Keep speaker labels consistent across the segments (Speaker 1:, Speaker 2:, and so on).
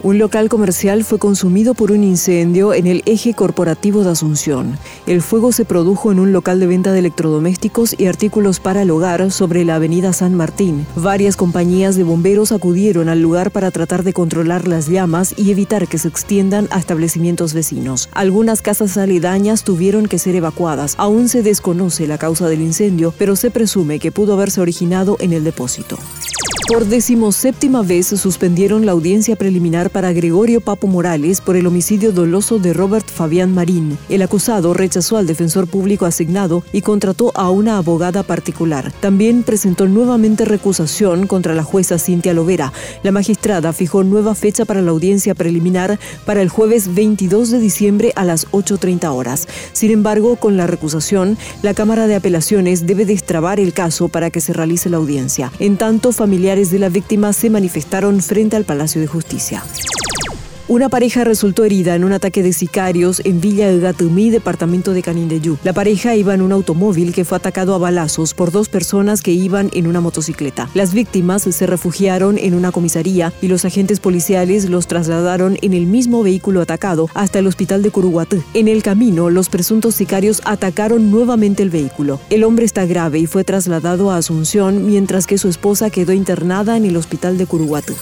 Speaker 1: Un local comercial fue consumido por un incendio en el eje corporativo de Asunción. El fuego se produjo en un local de venta de electrodomésticos y artículos para el hogar sobre la avenida San Martín. Varias compañías de bomberos acudieron al lugar para tratar de controlar las llamas y evitar que se extiendan a establecimientos vecinos. Algunas casas aledañas tuvieron que ser evacuadas. Aún se desconoce la causa del incendio, pero se presume que pudo haberse originado en el depósito. Por decimoséptima vez suspendieron la audiencia preliminar para Gregorio Papo Morales por el homicidio doloso de Robert Fabián Marín. El acusado rechazó al defensor público asignado y contrató a una abogada particular. También presentó nuevamente recusación contra la jueza Cintia Lovera. La magistrada fijó nueva fecha para la audiencia preliminar para el jueves 22 de diciembre a las 8.30 horas. Sin embargo, con la recusación, la Cámara de Apelaciones debe destrabar el caso para que se realice la audiencia. En tanto, familiares de la víctima se manifestaron frente al Palacio de Justicia. Una pareja resultó herida en un ataque de sicarios en Villa Gatumí, departamento de Canindeyú. La pareja iba en un automóvil que fue atacado a balazos por dos personas que iban en una motocicleta. Las víctimas se refugiaron en una comisaría y los agentes policiales los trasladaron en el mismo vehículo atacado hasta el hospital de Curuguatú. En el camino, los presuntos sicarios atacaron nuevamente el vehículo. El hombre está grave y fue trasladado a Asunción, mientras que su esposa quedó internada en el hospital de Curuguatú.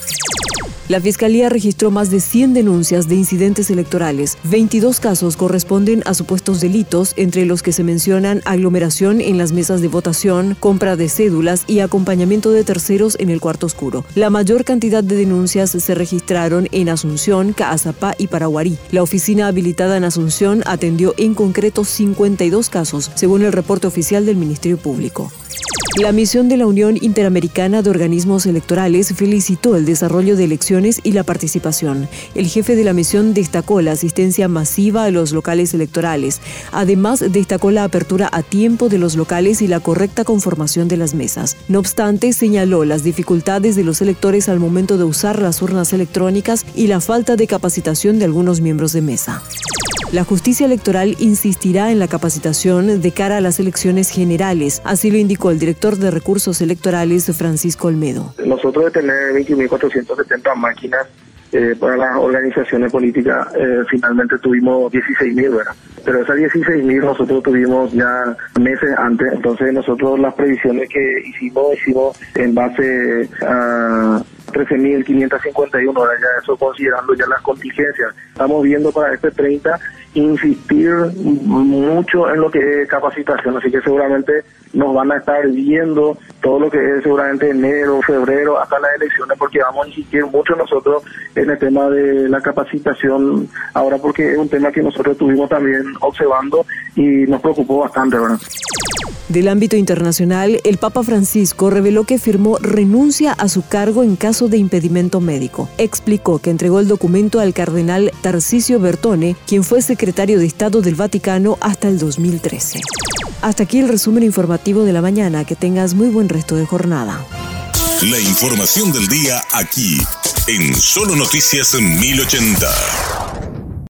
Speaker 1: La Fiscalía registró más de 100 denuncias de incidentes electorales. 22 casos corresponden a supuestos delitos, entre los que se mencionan aglomeración en las mesas de votación, compra de cédulas y acompañamiento de terceros en el cuarto oscuro. La mayor cantidad de denuncias se registraron en Asunción, Caazapá y Paraguarí. La oficina habilitada en Asunción atendió en concreto 52 casos, según el reporte oficial del Ministerio Público. La misión de la Unión Interamericana de Organismos Electorales felicitó el desarrollo de elecciones y la participación. El jefe de la misión destacó la asistencia masiva a los locales electorales. Además, destacó la apertura a tiempo de los locales y la correcta conformación de las mesas. No obstante, señaló las dificultades de los electores al momento de usar las urnas electrónicas y la falta de capacitación de algunos miembros de mesa. La justicia electoral insistirá en la capacitación de cara a las elecciones generales, así lo indicó el director de recursos electorales Francisco Olmedo.
Speaker 2: Nosotros de tener 21.470 máquinas eh, para las organizaciones políticas, eh, finalmente tuvimos 16.000, ¿verdad? Pero esas 16.000 nosotros tuvimos ya meses antes, entonces nosotros las previsiones que hicimos, hicimos en base a 13.551 horas, ya eso considerando ya las contingencias. Estamos viendo para este 30 insistir mucho en lo que es capacitación, así que seguramente nos van a estar viendo todo lo que es seguramente enero, febrero, hasta las elecciones, porque vamos a insistir mucho nosotros en el tema de la capacitación ahora, porque es un tema que nosotros estuvimos también observando y nos preocupó bastante, ¿verdad?
Speaker 1: Del ámbito internacional, el Papa Francisco reveló que firmó renuncia a su cargo en caso de impedimento médico. Explicó que entregó el documento al cardenal Tarcisio Bertone, quien fue secretario de Estado del Vaticano hasta el 2013. Hasta aquí el resumen informativo de la mañana. Que tengas muy buen resto de jornada.
Speaker 3: La información del día aquí, en Solo Noticias 1080.